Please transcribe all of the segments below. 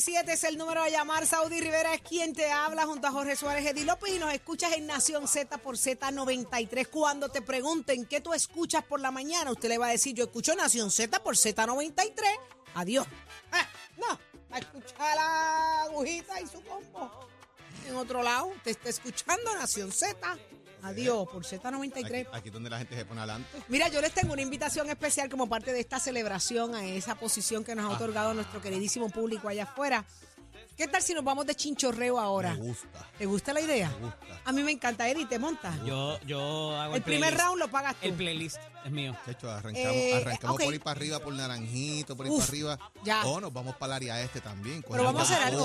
Siete es el número a llamar. Saudi Rivera es quien te habla junto a Jorge Suárez Edi López y nos escuchas en Nación Z por Z93. Cuando te pregunten qué tú escuchas por la mañana, usted le va a decir, yo escucho Nación Z por Z93. Adiós. Ah, no, a escuchar la agujita y su combo. En otro lado, te está escuchando Nación Z. Adiós por Z93. Aquí, aquí donde la gente se pone adelante. Mira, yo les tengo una invitación especial como parte de esta celebración a esa posición que nos Ah. ha otorgado nuestro queridísimo público allá afuera. ¿Qué tal si nos vamos de chinchorreo ahora? Me gusta. ¿Te gusta la idea? Me gusta. A mí me encanta, Eddie, te montas. Yo, yo hago el, el primer round lo pagas tú. El playlist es mío. Chacho, arrancamos, Eh, arrancamos ok. por ir para arriba, por Naranjito, por ir Uf, para arriba. ya. O nos vamos para el área este también. Pero vamos a hacer algo.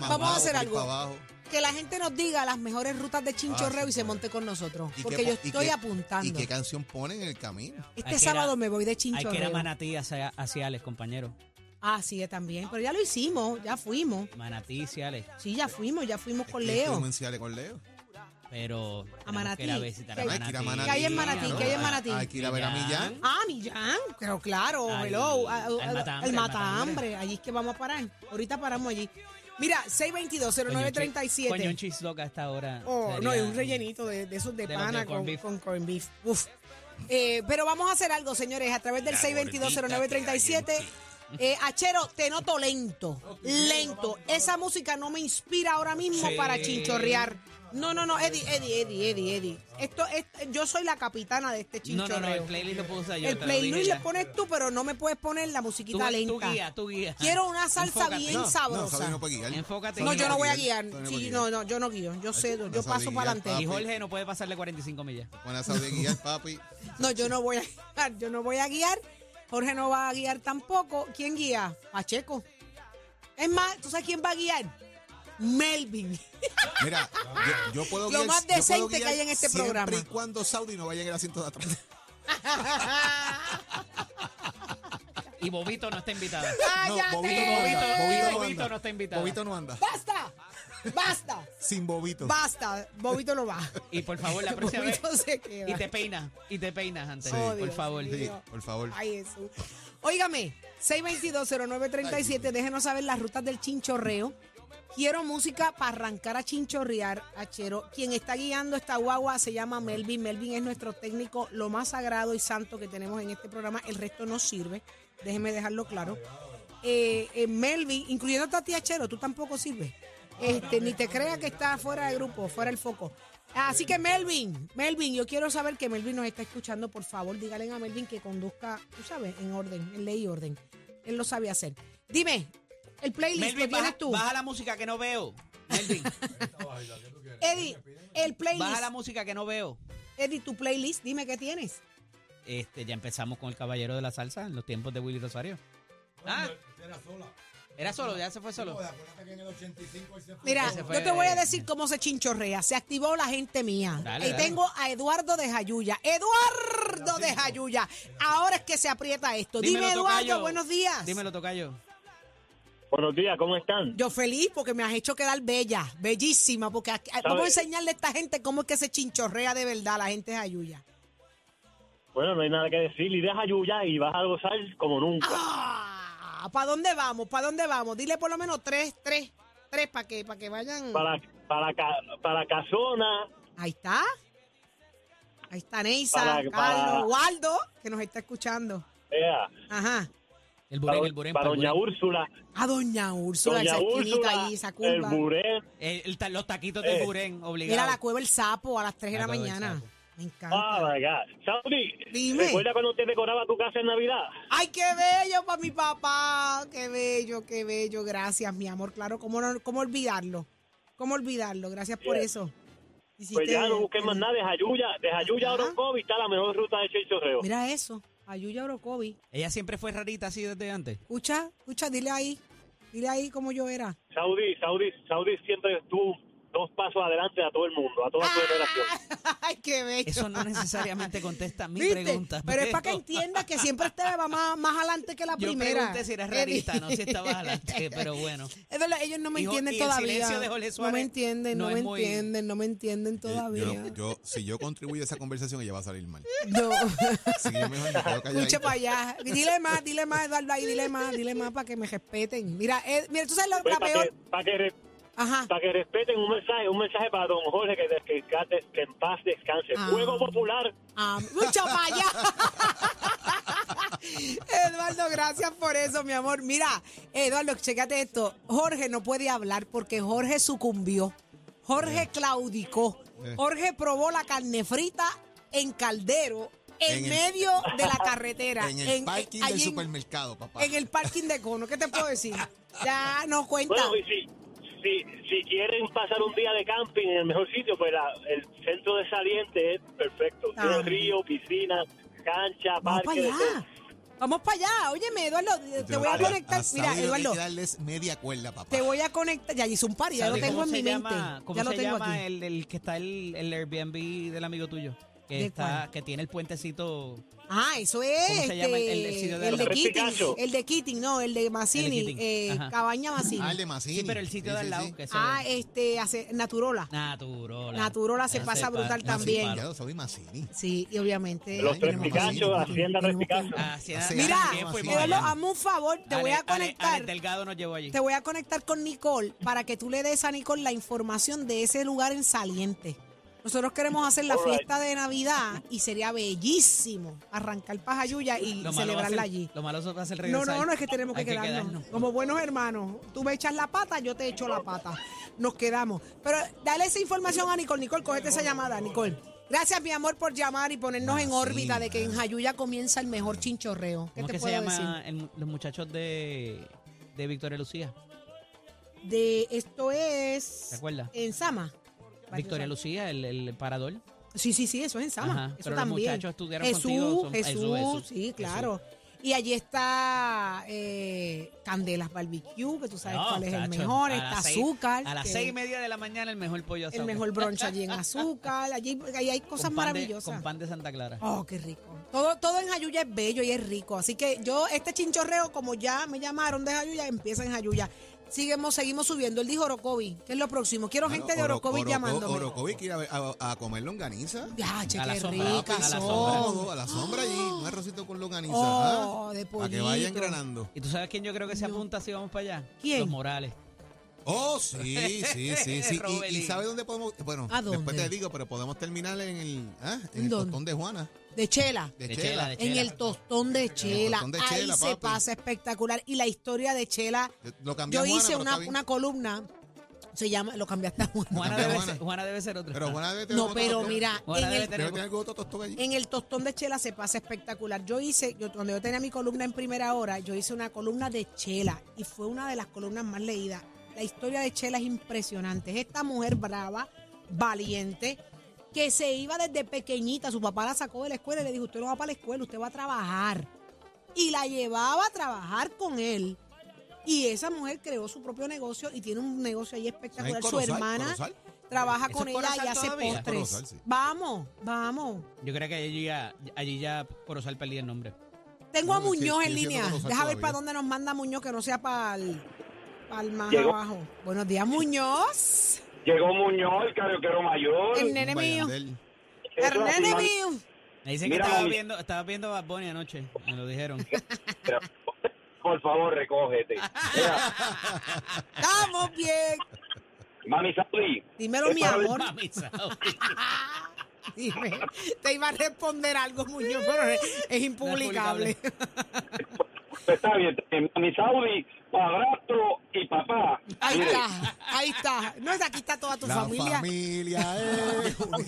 Vamos a hacer algo. para abajo. Que la gente nos diga las mejores rutas de chinchorreo Ah, sí, y se monte con nosotros. ¿Y Porque qué yo y estoy qué- apuntando. ¿Y qué canción ponen en el camino? Este Hay que sábado ir a- me voy de Hay que ir a chinchorreo. Manatí hacia, hacia Alex, compañero. Ah, sí, eh, también. Pero ya lo hicimos, ya fuimos. Manatí hacia Alex. Sí, ya fuimos, ya fuimos con ¿Qué Leo. fuimos en Ciales con Leo? Pero tenemos Manatí. que ir a visitar ¿Qué a hay? Hay que ir a Manatí. Manatí. ¿Qué hay en Manatí? ¿Qué hay en Manatí? Hay que ir a ver a Millán. Ah, Millán, pero claro, Al- hello, al Matambre, el al matambre, Matambre. allí es que vamos a parar. Ahorita paramos allí. Mira, Coño, 622-0937. un cheese dog a esta hora. Oh, sería- no, y un rellenito de, de esos de, De los pana de con, beef. con corned beef. Uf. Eh, pero vamos a hacer algo, señores, a través del 622-0937. Eh, Achero, te noto lento, lento. Esa música no me inspira ahora mismo Sí. para chinchorrear. No, no, no, Eddie, Eddie, Eddie, Eddie, Eddie. Esto es, yo soy la capitana de este No, chinchorreo. no, no, el playlist lo puse yo. El te lo playlist le pones tú, pero no me puedes poner la Tú, musiquita lenta. tú guía, tú guía. Quiero una salsa Enfócate. bien No, no, sabrosa. Saudi no puede guiar. Enfócate. No, en yo no voy a guiar, tú no Sí, no, no, yo no guío. Yo cedo, no yo paso guiar, para adelante. papi. Y Jorge no puede pasarle 45 millas. Pone a Saudi guiar, papi. No, yo no voy a guiar. Yo no voy a guiar. Jorge no va a guiar tampoco. ¿Quién guía? Pacheco. Es más, ¿tú sabes quién va a guiar? Melvin. Mira, yo, yo puedo Lo guiar. más yo puedo decente que hay en este siempre programa. y cuando Saudi no vaya en el asiento de atrás. Y Bobito no está invitada. No, ¡Cállate! Bobito no anda. Bobito no Bobito anda. no está invitado. Bobito no anda. ¡Basta! ¡Basta! Sin Bobito. ¡Basta! Bobito no va. Y por favor, la próxima vez. Se queda. Y te peinas. Y te peinas antes. Oh, por Dios favor. Sí, por favor. Ay, Jesús. Óigame, 622-0937, déjenos saber las rutas del chinchorreo. Quiero música para arrancar a chinchorrear, Achero. Quien está guiando esta guagua se llama Melvin. Melvin es nuestro técnico, lo más sagrado y santo que tenemos en este programa. El resto no sirve. Déjeme dejarlo claro. Eh, eh, Melvin, incluyendo a ti, Achero, tú tampoco sirves. Este, ni te creas que está fuera de grupo, fuera del foco. Así que Melvin, Melvin, yo quiero saber que Melvin nos está escuchando. Por favor, dígale a Melvin que conduzca, tú sabes, en orden, en ley y orden. Él lo sabe hacer. Dime, el playlist Melvin, que tienes baja, tú. baja la música que no veo. Melvin, Eddie, el playlist. baja la música que no veo. Eddie, tu playlist, dime qué tienes. Este, ya empezamos con el caballero de la salsa en los tiempos de Willy Rosario. Ah, era solo, ya se fue solo. Mira, yo te voy a decir cómo se chinchorrea. Se activó la gente mía. Dale, y dale. tengo a Eduardo de Jayuya. Eduardo de Jayuya. Ahora es que se aprieta esto. Dímelo, Dime, Eduardo, tocayo. buenos días. Dímelo, tocayo. Buenos días, ¿cómo están? Yo feliz porque me has hecho quedar bella, bellísima, porque aquí- vamos a enseñarle a esta gente cómo es que se chinchorrea de verdad la gente de Jayuya. Bueno, no hay nada que decir. Y deja Yuya y vas a gozar como nunca. Ah, ¿Para dónde vamos? ¿Para dónde vamos? Dile por lo menos tres, tres, tres para que, para que vayan. Para, para, para Casona, Ahí está. Ahí está Neisa, Para- Carlos, para- Waldo, que nos está escuchando. vea, Ajá. El burén, el burén. para Doña burén. Úrsula, A Doña Úrsula, Doña esa esquinita Úrsula, ahí, esa el curva. Buré. El- el ta- los taquitos del Eh, burén, obligado. Mira la cueva el sapo a las 3 de la mañana. Me encanta. Ah, my God. Saudi, Dime. ¿recuerda cuando usted decoraba tu casa en Navidad? Ay, qué bello para mi papá. Qué bello, qué bello. Gracias, mi amor. Claro, ¿cómo, no- cómo olvidarlo? ¿Cómo olvidarlo? Gracias por eso. Hiciste- Pues ya no busquen más nada de Jayuya. De Jayuya a. Orocovi está la mejor ruta de Chinchorreo. Mira eso, Ayuya Orocovi. Ella siempre fue rarita así desde antes. Escucha, escucha, dile ahí. Dile ahí cómo yo era. Saudi, Saudi, Saudi siempre estuvo dos pasos adelante a todo el mundo, a toda su generación. Ay, qué bello. Eso no necesariamente contesta mi ¿Viste? pregunta. Pero es para que entienda que siempre usted va más, más adelante que la Yo primera. pregunté si eras no si estabas adelante, pero bueno. Es verdad, ellos no me entienden y el todavía. silencio de Jorge no me Suárez entienden, no, no me es muy- entienden, no me entienden Eh, todavía. Yo, yo- si yo contribuyo a esa conversación, ella va a salir mal. No. Así que yo mejor me quedo Escucha para allá. Dile más, dile más, Eduardo, ahí, dile más, dile más para que me respeten. Mira, eh, mira, tú sabes lo, Pues la para, peor. que, re- Ajá. para que respeten un mensaje, un mensaje para don Jorge que, que, que- que en paz descanse. Ah. Juego popular. Ah, mucho allá. Eduardo, gracias por eso, mi amor. Mira, Eduardo, chécate esto. Jorge no puede hablar porque Jorge sucumbió. Jorge claudicó. Eh. Jorge probó la carne frita en caldero en, En el- medio de la carretera. En el parking del allí en- supermercado, papá. En el parking de cono. ¿Qué te puedo decir? Ya no cuenta. Bueno, y si, si, si quieren pasar un día de camping en el mejor sitio, pues la- el centro de Saliente es perfecto. Tiene Ah. río, piscina, cancha, Vamos para parque. de todo. allá. Vamos para allá. Óyeme, Eduardo, te voy a conectar. Mira, Eduardo, darles media cuerda, papá. te voy a conectar. Ya hice un par, ya lo ¿Sabes tengo cómo en se mi llama- mente. ¿Cómo Ya lo se tengo llama aquí. el, el que está el, el Airbnb del amigo tuyo? Que ¿De está, cuál? que tiene el puentecito. Ah, eso es. ¿Cómo se llama el- el- este, sitio de el de? El de Keating, no, el de. Keating, eh. Cabaña Mazzini. Ah, el de Mazzini. Sí, pero el sitio Sí, de al lado. sí. Que Ah, este, hace, Naturola. Naturola. Naturola se pasa pa- brutal también. Ya, Saudi Mazzini. Sí, y obviamente. Los tres Picachos, Hacienda Tres Picachos. Mira, hazme un favor, te voy a conectar. Delgado nos llevó allí. Te voy a conectar con Nicole para que tú le des a Nicole la información de ese lugar en Saliente. Nosotros queremos hacer la All right. fiesta de Navidad y sería bellísimo arrancar Pajayuya y Lo celebrarla ser- allí. Lo malo va a ser No, regresar. no, no es que tenemos que quedarnos. Como buenos hermanos. Tú me echas la pata, yo te echo la pata. Nos quedamos. Pero dale esa información a Nicole. Nicole, cógete esa llamada, Nicole. Gracias, mi amor, por llamar y ponernos Ah, en sí, órbita de que en. Jayuya comienza el mejor chinchorreo. ¿Qué ¿Cómo te que se puedo llama decir? el- los muchachos de, de Victoria Lucía? De esto es ¿Te acuerdas? en Sama. Victoria Lucía, el, el parador. Sí, sí, sí, eso es en Sama. Ajá, eso pero los también. muchachos estudiaron Jesús, contigo, son- Jesús, sí, claro. Y allí está eh, Candelas Barbecue, que tú sabes No, cuál es el chacho, mejor. a Está las seis- Azúcar. A las que- seis y media de la mañana el mejor pollo El asado. mejor brunch allí en Azúcar. Allí, allí hay cosas Con pan de- maravillosas. con pan de Santa Clara. Oh, qué rico. Todo, todo en Jayuya es bello y es rico. Así que yo, este chinchorreo, como ya me llamaron de Jayuya, empieza en Jayuya. Seguimos, seguimos subiendo. Él dijo Orocovi, que es lo próximo. Quiero gente de Oro- Orocovi Oroco- llamándome. Orocovi quiere a, a, a comer longaniza. Ya, che, A la qué sombra, ricas a la sombra. A la sombra allí, un arrocito con longaniza. Oh, ¿ah? de Para que vayan granando. ¿Y tú sabes quién yo creo que se apunta si vamos para allá? ¿Quién? Los Morales. Oh, sí, sí, sí, sí. Y, y. ¿sabe dónde podemos? Bueno, ¿A dónde? después te digo, pero podemos terminar en el, ¿ah? en ¿En el tostón de Juana. De chela. De, De Chela. En el tostón de Chela. tostón de Ahí Chela, se papi. pasa espectacular. Y la historia de Chela. Lo Yo hice pero una, está bien. una columna. Se llama, lo cambiaste a Juana. Juana debe, Juana. ser, Juana debe ser otra. Pero Juana debe tener No, otro pero tostón. mira, en debe el, tener- Debe tener otro tostón allí. en el tostón de Chela se pasa espectacular. Yo hice, yo, cuando yo tenía mi columna en primera hora, yo hice una columna de Chela y fue una de las columnas más leídas. La historia de Chela es impresionante. Es esta mujer brava, valiente, que se iba desde pequeñita. Su papá la sacó de la escuela y le dijo, usted no va para la escuela, usted va a trabajar. Y la llevaba a trabajar con él. Y esa mujer creó su propio negocio y tiene un negocio ahí espectacular. ¿En Su hermana ¿Corozal? trabaja ¿Eso con es ella y hace todavía? postres. Corozal, sí. Vamos, vamos. Yo creo que allí ya, allí ya Corozal perdí el nombre. Tengo a sí, Muñoz en línea. Deja ver para dónde nos manda Muñoz, que no sea para el, más Llegó. abajo. Buenos días, Muñoz. Llegó Muñoz, el carioquero mayor. El nene mío. El nene mío. Me dicen Mira, que estaba mami. viendo, estaba viendo Bad Bunny anoche. Me lo dijeron. Pero, Por favor, recógete. Mira, Estamos bien. mami Saudi, Dímelo, mi amor. Mami. Te iba a responder algo, Muñoz, pero es, es impublicable. pues está bien, está bien. mami Saudi, padrastro y papá. Ahí Mire, está, ahí está. No es aquí está toda tu La familia. familia es una Yo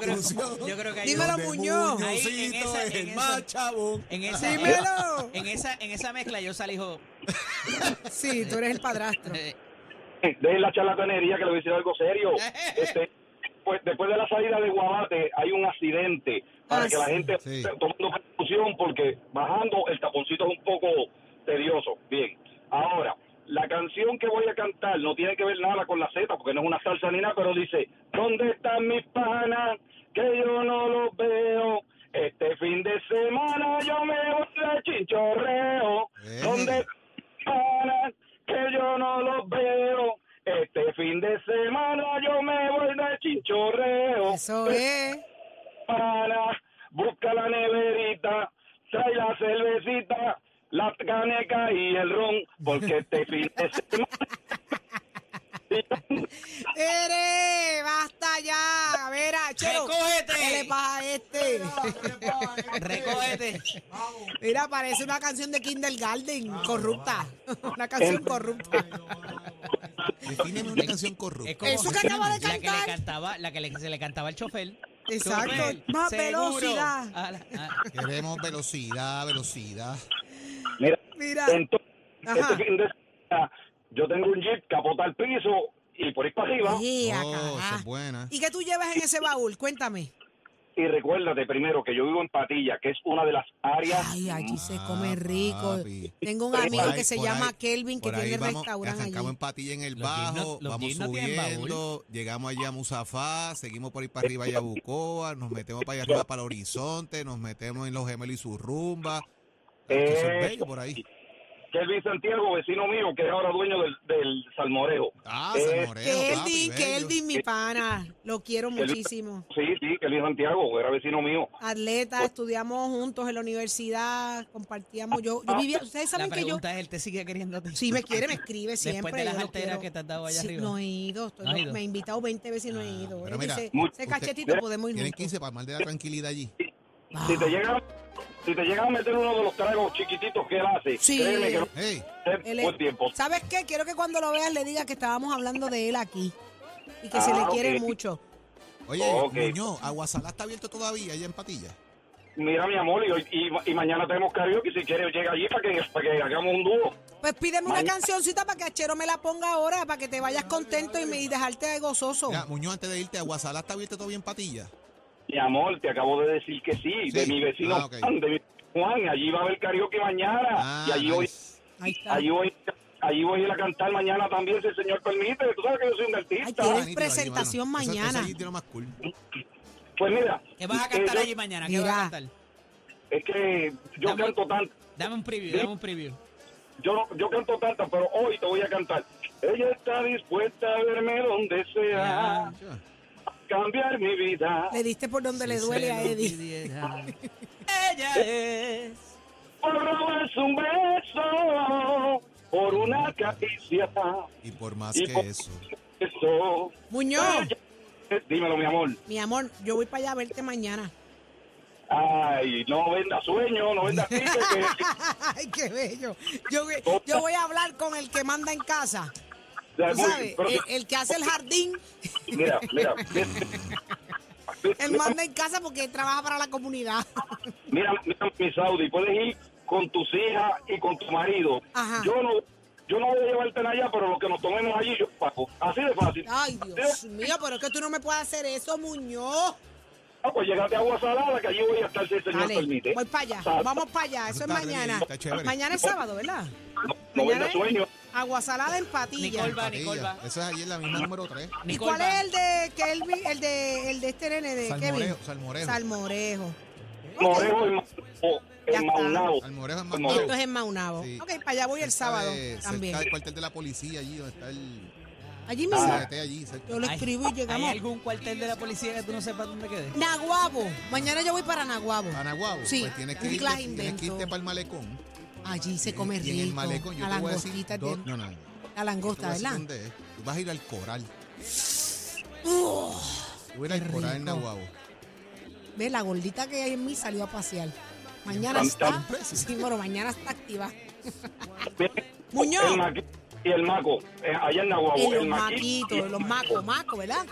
creo, institución. yo creo que hay Dímelo, donde Muñoz. Ahí, en Muñozito esa- es en el esa- más chabón. en esa, Dímelo. en esa, en esa mezcla yo salí hijo. Sí, tú eres el padrastro. eh, dejen la charlatanería que le voy a decir algo serio. Este, después, después de la salida de Guabate hay un accidente para Ah, que la sí. gente Sí. esté tomando precaución porque bajando el taponcito es un poco tedioso. Bien, ahora, la canción que voy a cantar no tiene que ver nada con la Z porque no es una salsa ni nada, pero dice, ¿dónde están mis panas? Que yo no los veo. Este fin de semana yo me voy de chinchorreo. Eh. ¿Dónde están mis panas? Que yo no los veo. Este fin de semana yo me voy de chinchorreo. Eso es. Pana, busca la neverita, trae la cervecita, la caneca y el ron, porque este fin de semana... ¡Ere! ¡Basta ya! Mira, Chero. ¡Recógete! ¿Qué le pasa a este? Recógete. Mira, parece una canción de Kindergarten, corrupta. Una canción corrupta. Defíneme una canción corrupta. Es como Eso que acaba de la que le cantar. cantaba, la que le- se le cantaba al chofer. Exacto. Chofer, Más seguro. velocidad. Ah, la- ah. Queremos velocidad, velocidad. Mira, entonces, Ajá. este fin de semana yo tengo un jeep, capota al piso y por ahí para arriba. Ea, Oh, esa carajo. es buena. ¿Y qué tú llevas en ese baúl? Cuéntame. Y recuérdate primero que yo vivo en Patilla, que es una de las áreas... Ay, allí se Ah, come rico. papi. Tengo un Por amigo ahí, que se por llama ahí, Kelvin que por ahí tiene vamos, restaurante Arrancamos en allí. Patilla en el Los bajo, los vamos tienen baúl. subiendo, llegamos allá a Musafá, seguimos por ahí para arriba allá a Bucoa, nos metemos para allá arriba para el horizonte, nos metemos en los gemelos y su rumba. Es Eh, bello por ahí. Kelvin Santiago, vecino mío, que es ahora dueño del, del Salmorejo. Ah, Eh, Moreno, papi, Kelvin. Kelvin, mi pana. Lo quiero Kelvin- muchísimo. Sí, sí, Kelvin Santiago, era vecino mío. Atleta, estudiamos juntos en la universidad, compartíamos. Yo, yo vivía, ustedes La saben que yo. pregunta es, ¿él te sigue queriendo? a ti? Si me quiere, me escribe siempre. Después de las alteras que te has dado allá Sí, arriba. No he ido, estoy- ¿No ido? me he invitado 20 veces y no he ido. pero Él mira, dice, muy- ese usted- cachetito podemos ir Tienen juntos. 15 para mal de la tranquilidad allí. Si te llega si te llega a meter uno de los tragos chiquititos que él hace, Sí. créeme que no Hey, buen tiempo. ¿Sabes qué? Quiero que cuando lo veas le diga que estábamos hablando de él aquí y que se le Ah, quiere mucho. oye, Ok. Muñoz, Aguasalá está abierto todavía allá en Patilla. Mira, mi amor, y, hoy- y, y mañana tenemos karaoke. Si quieres, llega allí para que, para que hagamos un dúo. Pues pídeme una cancioncita para que Achero me la ponga ahora, para que te vayas contento y, me, y dejarte gozoso. Mira, Muñoz, antes de irte, Aguasalá está abierto todavía en Patilla. Mi amor, te acabo de decir que sí, de mi vecino Ah. Juan, de mi Juan. Allí va a haber karaoke mañana. Ah, y allí voy, allí voy, allí voy a ir a cantar mañana también, si el señor permite. Tú sabes que yo soy un Ay, artista. tienes nítido allí, presentación. Eso- eso mañana. allí tiene lo más cool. Pues mira, ¿Qué vas a cantar eh, allí mañana? ¿Qué vas Mira. a cantar? Es que yo Dame- canto tanto. Dame un preview, Sí. dame un preview. Yo, no- yo canto tanto, pero hoy te voy a cantar. Ella está dispuesta a verme donde sea, Ya. Cambiar mi vida. Le diste por donde le duele a Eddie. Ella es. Por robarse un beso, por una caricia. Y por más Y que por- eso. Eso. Muñoz, Dímelo, mi amor. mi amor, yo voy para allá a verte mañana. Ay, no venda sueño, no venda que Ay, qué bello. Yo, voy- yo voy a hablar con el que manda en casa. Ya, Tú muy- sabes, pero- el, el que hace el jardín, Mira, mira. él manda en casa porque él trabaja para la comunidad. Mira, mira, mi Saudi, puedes ir con tus hijas y con tu marido. Ajá. Yo no yo no voy a llevarte allá, pero lo que nos tomemos allí yo pago. Así de fácil. Ay, Dios mío, pero es que tú no me puedes hacer eso, Muñoz. Ah, pues llegate a Agua Salada, que allí voy a estar si el señor Dale, permite. voy para allá, vamos para allá, eso es mañana. Mañana es sábado, ¿verdad? No, no Mañana es sueño. Aguasalada en Patilla. Nicole va, Nicole va. Es allí en la misma número 3. ¿Y Nicole cuál va. es el de Kelvin, el de, el de este nene de Salmorejo, Kevin? Salmorejo. Salmorejo. Morejo en, Ya en está. Maunao. Salmorejo es más Morejo. Esto es en Maunabo. Sí. Ok, para allá voy el Cerca sábado de- también. Cerca del cuartel de la policía allí, donde está el Allí mismo. CDT allí. cerca. Yo lo ¿Hay- escribo y llegamos. ¿Hay algún cuartel de la policía que tú no sepas dónde quede? Naguabo. Mañana yo voy para Naguabo. Panaguabo. Sí, Pues tienes que, un irte, tienes que irte para el malecón. Allí se come y, rico. y en el malecón yo la te voy a decir. langostita dos- tiene- no, no, no. La Te voy langosta, ¿verdad? dónde es. Tú vas a ir al coral. Uh, Tú ir al coral en. Nahuabo. Ve, la gordita que hay en mí salió a pasear. Mañana está. Sí, bueno, mañana está activa. Muñoz. y el maco, eh, allá en Nahuabo. En los el maqui- maquitos, los macos, macos, ¿verdad?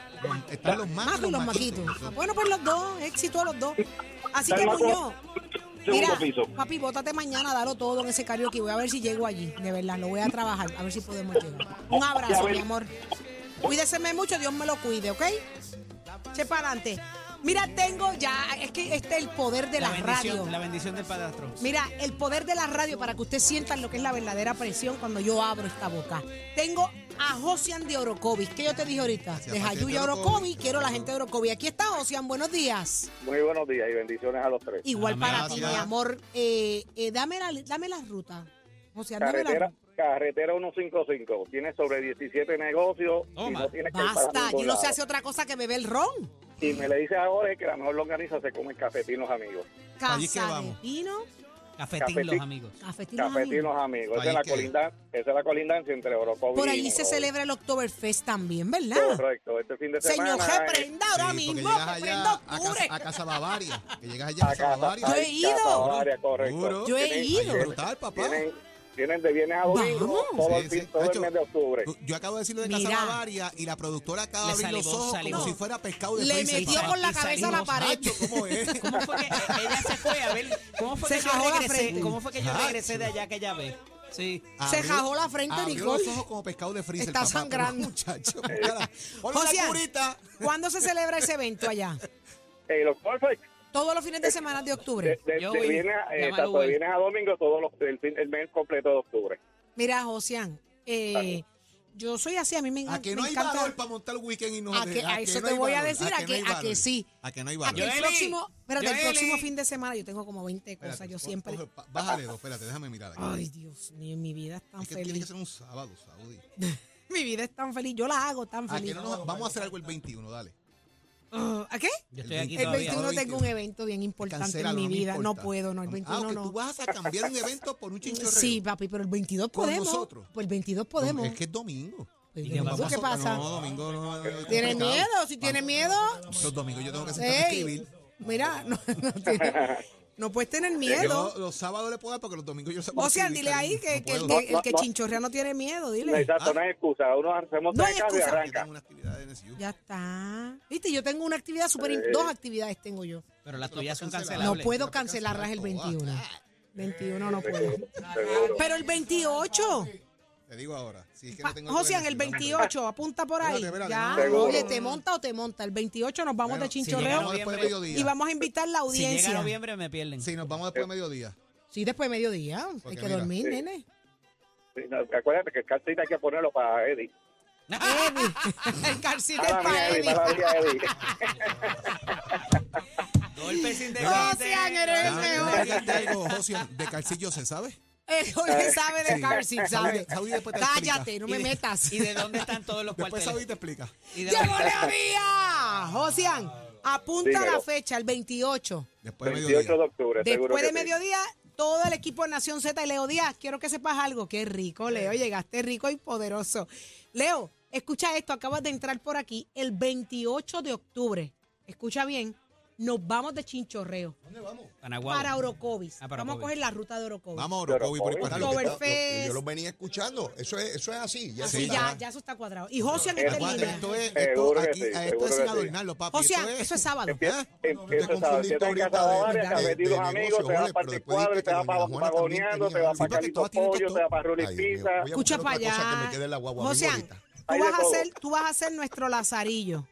Están los macos Macos y los maquitos. Ah, Bueno, pues los dos, éxito a los dos. Así que maco- Muñoz, mira, piso. papi, bótate mañana, dalo todo en ese karaoke. Voy a ver si llego allí, de verdad, lo voy a trabajar, a ver si podemos llegar. Un abrazo, mi amor. Cuídeseme mucho, Dios me lo cuide, ¿ok? Che para adelante. Mira, tengo ya, es que este es el poder de la, radio. La bendición del padrastro. Mira, el poder de la radio para que ustedes sientan lo que es la verdadera presión cuando yo abro esta boca. Tengo a Josian de Orocovis. ¿Qué yo te dije ahorita? Gracias, De Jayuya Orocovis. Quiero la gente de Orocovis. Aquí está Josian. Buenos días. Muy buenos días y bendiciones a los tres. Igual Amén. para ti, mi amor. Eh, eh, dame, la, dame la ruta. Josian, dame la Carretera, ruta. carretera 155. Tiene sobre 17 negocios y no tiene que Basta, yo no sé hacer otra cosa que beber ron. Y me le dice ahora que la mejor longaniza se come en cafetinos amigos. Casa de vamos. pino, Cafetín, Cafetín. los amigos. cafetinos Cafetinos amigos. amigos. Esa es, la que- colindan, esa es la colindancia entre Orocovis Por allí se celebra el Oktoberfest también, ¿verdad? Correcto. Este fin de Señor, semana. que eh, prenda ahora Sí, mismo, que prenda a casa, a casa Bavaria. Que llegas allá a a casa Bavaria. Yo he ido. Casa Bavaria, correcto. Yo he ido. Brutal, papá. Tienen, tienen de viernes a domingo todo, Sí, el, sí. todo el Nacho, mes de octubre. Yo acabo de decirlo de Mira. Casa Bavaria y la productora acaba de abrir los ojos salivó. como si fuera pescado de Le metió con la cabeza a la pared. Nacho, ¿cómo es? ¿Cómo fue que ella se fue a ver? ¿Cómo fue Se que yo regresé? frente. ¿Cómo fue que yo regresé de allá que ella ve? Sí. Se Abrió- jajó la frente, abrió Nicole. los ojos como pescado de freezer, Está papá, sangrando. Muchacho, curita. ¿Cuándo se celebra ese evento allá? Eh, los Corflex, Todos los fines de semana de de, octubre. de, Yo de voy. viernes, eh, tanto de viernes a domingo, todos los, el, fin- el mes completo de octubre. Mira, Josian, eh, yo soy así, a mí me, A que me no hay encanta. valor para montar el weekend y no A que- a eso no te voy a decir, a no que- hay a que sí. A que no hay A valor. que el próximo, espérate, el próximo fin de semana yo tengo como 20 cosas, Espérate, yo siempre. coge, bájale dos, espérate, déjame mirar aquí. Ay, Dios mío, mi vida es tan es que tiene que feliz. ser un sábado, Saudi. Mi vida es tan feliz, yo la hago tan ¿A que feliz. no nos- vamos a hacer algo el 21, dale. Ah, ¿A qué? Yo El estoy aquí El todavía. 21 Todavía. tengo un evento bien importante Cancélalo, en mi vida. No puedo, no, el Ah, 21 ok, no. tú vas a cambiar un evento por un chinchorreo. Sí, papi, pero el 22 ¿Con podemos. nosotros? Pues el 22 podemos. Es que es domingo. Pues, ¿Y qué domingo, pasa? ¿Qué pasa? No, domingo no. es ¿Tienes miedo? Si tienes miedo, Los domingos yo tengo que sentarme a escribir. mira, no, no, tienes- no puedes tener miedo. Yo los sábados le puedo dar porque los domingos yo O sea, dile ahí que, que el, que, el que chinchorrea no tiene miedo, dile. Exacto, no hay excusa. Uno hacemos No tres hay casas y arranca. tengo una actividad de NSU. Ya está. Viste, yo tengo una actividad súper... im- Dos actividades tengo yo. Pero las tuyas son No cancelables. puedo cancelarlas el 21. 21 no puedo. Seguro. Pero el 28. Te digo ahora. Si es que Pa- no tengo Josian, el NSU, vamos a- 28, apunta por ahí. Espérate, espérate, Ya, no. Oye, te monta o te monta. El 28 nos vamos Bueno, de chinchorreo llegamos después de mediodía. y vamos a invitar la Si llega audiencia. noviembre me pierden. Sí, nos vamos después de mediodía. Sí, después de mediodía. Hay que mira, dormir, sí. nene. Sí, no, acuérdate que el calcita hay que ponerlo para Eddie. Eddie. el calcito es Para Eddie, Eddie. para mí, Eddie. Golpe sin Josian, eres el mejor. Josian, de calcillo se sabe. El Jorge sabe de Sí. car seat, sabe. Saudi- Saudi después te Cállate, explica. no me ¿Y de- metas. ¿Y de dónde están todos los Después cuarteles? Saudi te explica. ¿Y de ¡Llegó dónde- Leodía! Josian, apunta Dímelo. la fecha, el 28. Después de 28 mediodía. de octubre, seguro Después que de sí. mediodía, todo el equipo de Nación Z y Leo Díaz, quiero que sepas algo. Qué rico, Leo. Llegaste rico y poderoso. Leo, escucha esto, acabas de entrar por aquí. El 28 de octubre, escucha bien, nos vamos de chinchorreo Panaguao. para Orocovis. Ah, para vamos a Orocovis. coger la ruta de Orocovis. Vamos, Orocovi por arriba. Oktoberfest. Yo los venía escuchando. Eso es, eso es así. Ya Así está. ya, ya eso está cuadrado. Y está en Aguante, línea. esto es, Seguro esto, que aquí, sí, esto seguro es sin que sí. adornarlo, papi. Josian, esto es, eso es sábado. Empieza, ¿Ah? empieza Te confundiste en ahorita casa de- de- y de los negocio, amigos, te vas para pero el después cuadro, dijiste te vas para Juana también te tenía- vas Sí, para porque Carlitos Pollo, todo. te vas para Rulis Ay, Dios mío. Pizza. Voy a Escucha buscar para otra cosa allá. que me quede en la guagua Josian, ahorita. tú Hay de vas, a todo. ser, tú vas a ser nuestro lazarillo.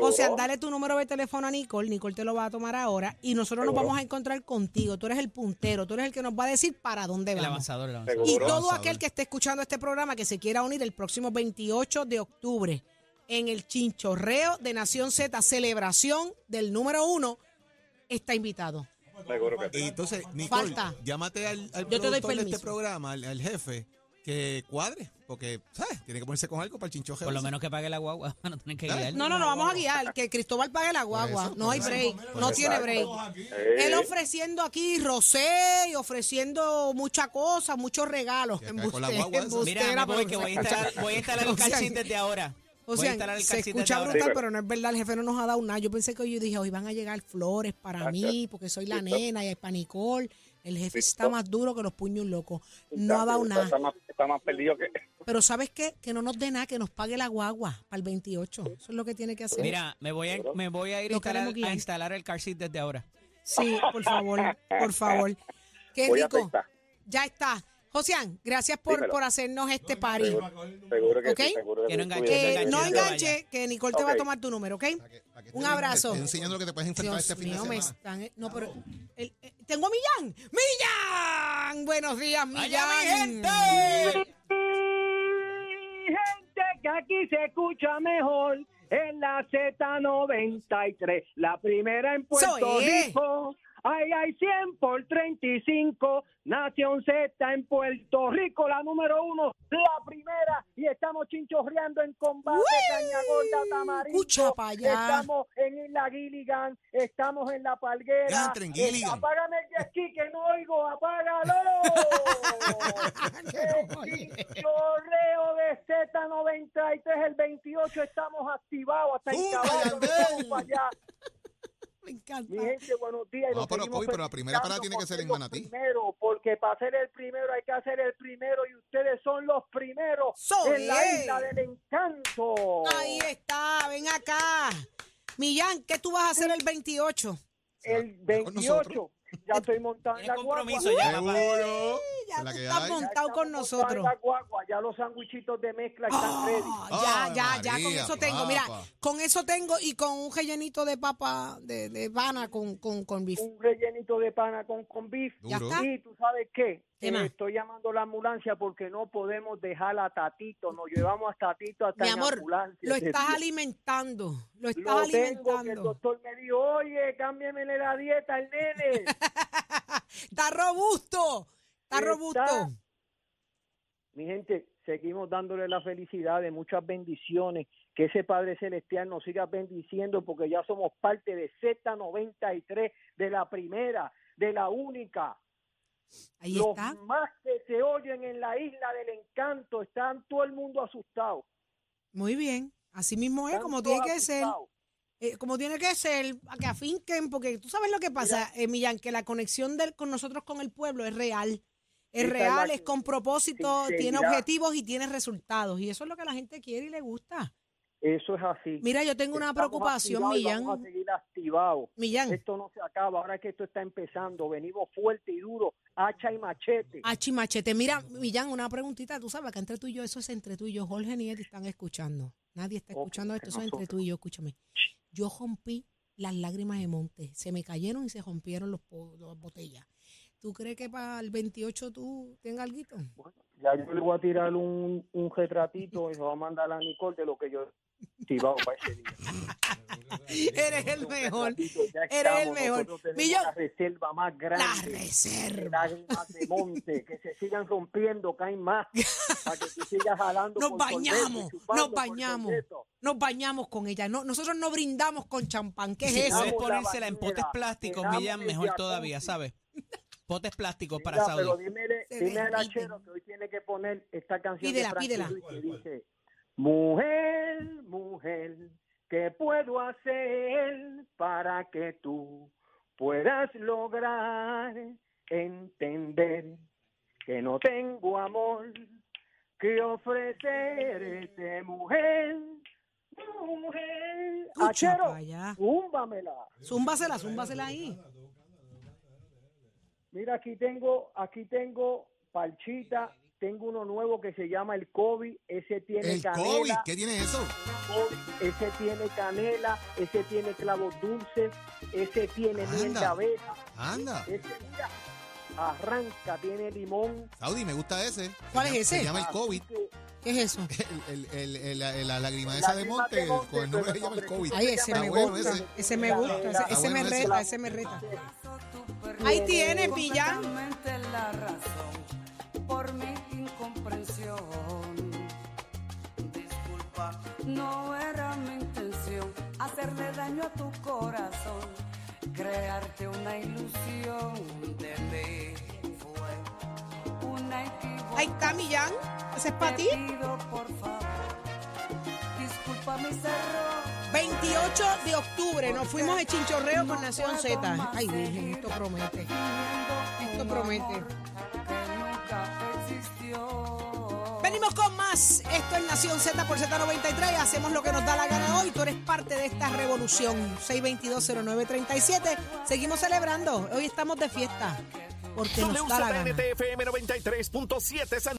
O sea, dale tu número de teléfono a Nicole, Nicole te lo va a tomar ahora y nosotros nos vamos a encontrar contigo. Tú eres el puntero, tú eres el que nos va a decir para dónde El vamos. avanzador, el avanzador. Y todo Avanzador. aquel que esté escuchando este programa que se quiera unir el próximo 28 de octubre en el Chinchorreo de Nación Z, celebración del número uno, está invitado. Y entonces, Nicole, Falta. llámate al, al Yo te doy productor de este programa, al, al jefe, que cuadre, porque, ¿sabes? Tiene que ponerse con algo para el chinchoje. Por lo menos que pague la guagua. No tienen que guiar. No, no, no, vamos a guiar, que Cristóbal pague la guagua. eso, no hay eso. break, no tiene break. Eh, Él ofreciendo aquí rosé y ofreciendo muchas cosas, muchos regalos. Con la guagua Mira, voy, que voy a instalar, voy a instalar sea, calcín desde ahora. O voy a sea, instalar el se escucha desde ahora. brutal, Sí, pero no es verdad. El jefe no nos ha dado nada. Yo pensé que hoy dije, hoy van a llegar flores para mí, porque soy la nena y es para Nicole. El jefe está más duro que los puños locos. No ha dado Está nada. más, está más perdido que... Pero ¿sabes qué? Que no nos dé nada, que nos pague la guagua para el 28. Eso es lo que tiene que hacer. Mira, me voy a, me voy a ir a instalar, a el car seat desde ahora. Sí, por favor, por favor. Qué Voy rico. Ya está. Josian, gracias por, por hacernos este party. Seguro, seguro que ¿Ok? sí, seguro que Que no enganche. Eh, no enganche, que Nicole te va a tomar tu número, ¿ok? Para que- para que Un abrazo. estoy enseñando lo que te puedes enfrentar Dios este fin mío, de me semana. están. No, pero. el- eh, tengo a Millán. ¡Millán! Buenos días, Millán. ¡Vaya, mi gente! Gente que aquí se escucha mejor en la Z93, la primera en Puerto. Rico. Ay, hay 100 por 35, Nación Z en Puerto Rico, la número uno, la primera, y estamos chinchorreando en combate, ¡Uy! Caña Gorda, Tamarindo, Escucha pa' allá. estamos en Isla Gilligan, estamos en La Palguera, en Gilligan. Eh, apágame el jet ski que no oigo, apágalo. El de Z93, el 28 estamos activados hasta ¡Zumba, caballo, para allá. Me encanta. Mi gente, buenos días. No, los pero, Kobe, pero la primera parada tiene que ser en Manatí. Primero, porque para ser el primero hay que hacer el primero y ustedes son los primeros Eso en la isla del encanto. Ahí está, ven acá. Millán, ¿qué tú vas a hacer el 28? El con nosotros. 28, ya estoy montando la guagua. compromiso ya, papá. Ya Es la tú que estás hay. Ya montado con nosotros. la guagua, ya los sándwichitos de mezcla están ready. Ah, Ave ya, ya, ya, con eso tengo. Mira, con eso tengo y con un rellenito de papa de, de pana con, con, con beef. Un rellenito de pana con, con beef. Ya está. Y tú sabes qué, ¿Qué Eh, estoy llamando a la ambulancia porque no podemos dejar a Tatito, nos llevamos a Tatito hasta Mi amor, ambulancia. lo estás alimentando. Lo estás Lo tengo, que el alimentando. doctor me dijo, oye, cámbiame la dieta al nene. Está robusto. Está robusto. Mi gente, seguimos dándole la felicidad de muchas bendiciones. Que ese Padre Celestial nos siga bendiciendo porque ya somos parte de Z93, de la primera, de la única. Ahí Los está. más que se oyen en la isla del encanto, están todo el mundo asustado. Muy bien. Así mismo es, Están como tiene que ser. Eh, como tiene que ser, a que afinquen, porque tú sabes lo que pasa, eh, Millán, que la conexión del, con nosotros con el pueblo es real. Es Esa real, es con propósito, tiene objetivos y tiene resultados. Y eso es lo que la gente quiere y le gusta. Eso es así. Mira, yo tengo una Estamos preocupación, y Millán. Vamos a seguir activados. Millán, Esto no se acaba. Ahora que esto está empezando, venimos fuerte y duro, hacha y machete. Achi Machete. Mira, Millán, una preguntita. Tú sabes que entre tú y yo, eso es entre tú y yo. Jorge ni están escuchando. Nadie está escuchando esto, eso es entre tú y yo. Escúchame. Yo rompí las lágrimas de monte. Se me cayeron y se rompieron los, las botellas. ¿Tú crees que para el 28 tú tengas algo? Ya yo le voy a tirar un, un retratito y se va a mandar a Nicole de lo que yo he activado para ese día. Eres el mejor. Eres el mejor. Millón. la reserva más grande. La reserva. de monte, que se sigan rompiendo, caen más, para que tú sigas jalando Nos por bañamos, nos bañamos. Nos bañamos con ella. No, nosotros no brindamos con champán. ¿Qué es Si eso? la ponérsela en potes plásticos, Millán, mejor todavía, ¿sabes? Potes plásticos para Mira, Saudi. pero dímele, Se dime al achero que hoy tiene que poner esta canción Pídela, de pídela. Ruiz que dice Mujer, mujer, ¿qué puedo hacer para que tú puedas lograr entender que no tengo amor que ofrecerte, mujer, mujer? Achero, zúmbamela. Zúmbasela, zúmbasela ahí. Mira, aquí tengo, aquí tengo Palchita, tengo uno nuevo que se llama el COVID, ese tiene El canela, COVID, ¿qué tiene eso? Ese tiene canela, ese tiene clavos dulces, ese tiene miel de Anda. abeja, Anda. ese mira, arranca, tiene limón. Saudi, me gusta ese. ¿Cuál es Se ese? llama el COVID. que ¿Qué es eso? El, el, el, el- la, la lágrima esa de monte, de monte, con el nombre se llama el COVID. Ay, ese me bueno gusta. ese. Ese me gusta. Ese, me reta, ese me reta. Ahí tiene. Completamente la razón por mi incomprensión. Disculpa, no era mi intención hacerle daño a tu corazón, crearte una ilusión Ahí está, Millán. Ese es para ti. Por favor, disculpa mis errores. 28 de octubre nos fuimos de chinchorreo con Nación Z. Ay, Virgen, esto promete. Esto promete. Venimos con más. Esto es Nación Z por Z93. Hacemos lo que nos da la gana hoy. Tú eres parte de esta revolución. 6220937. Seguimos celebrando. Hoy estamos de fiesta. Porque nos da la gana. WZNTFM 93.7 San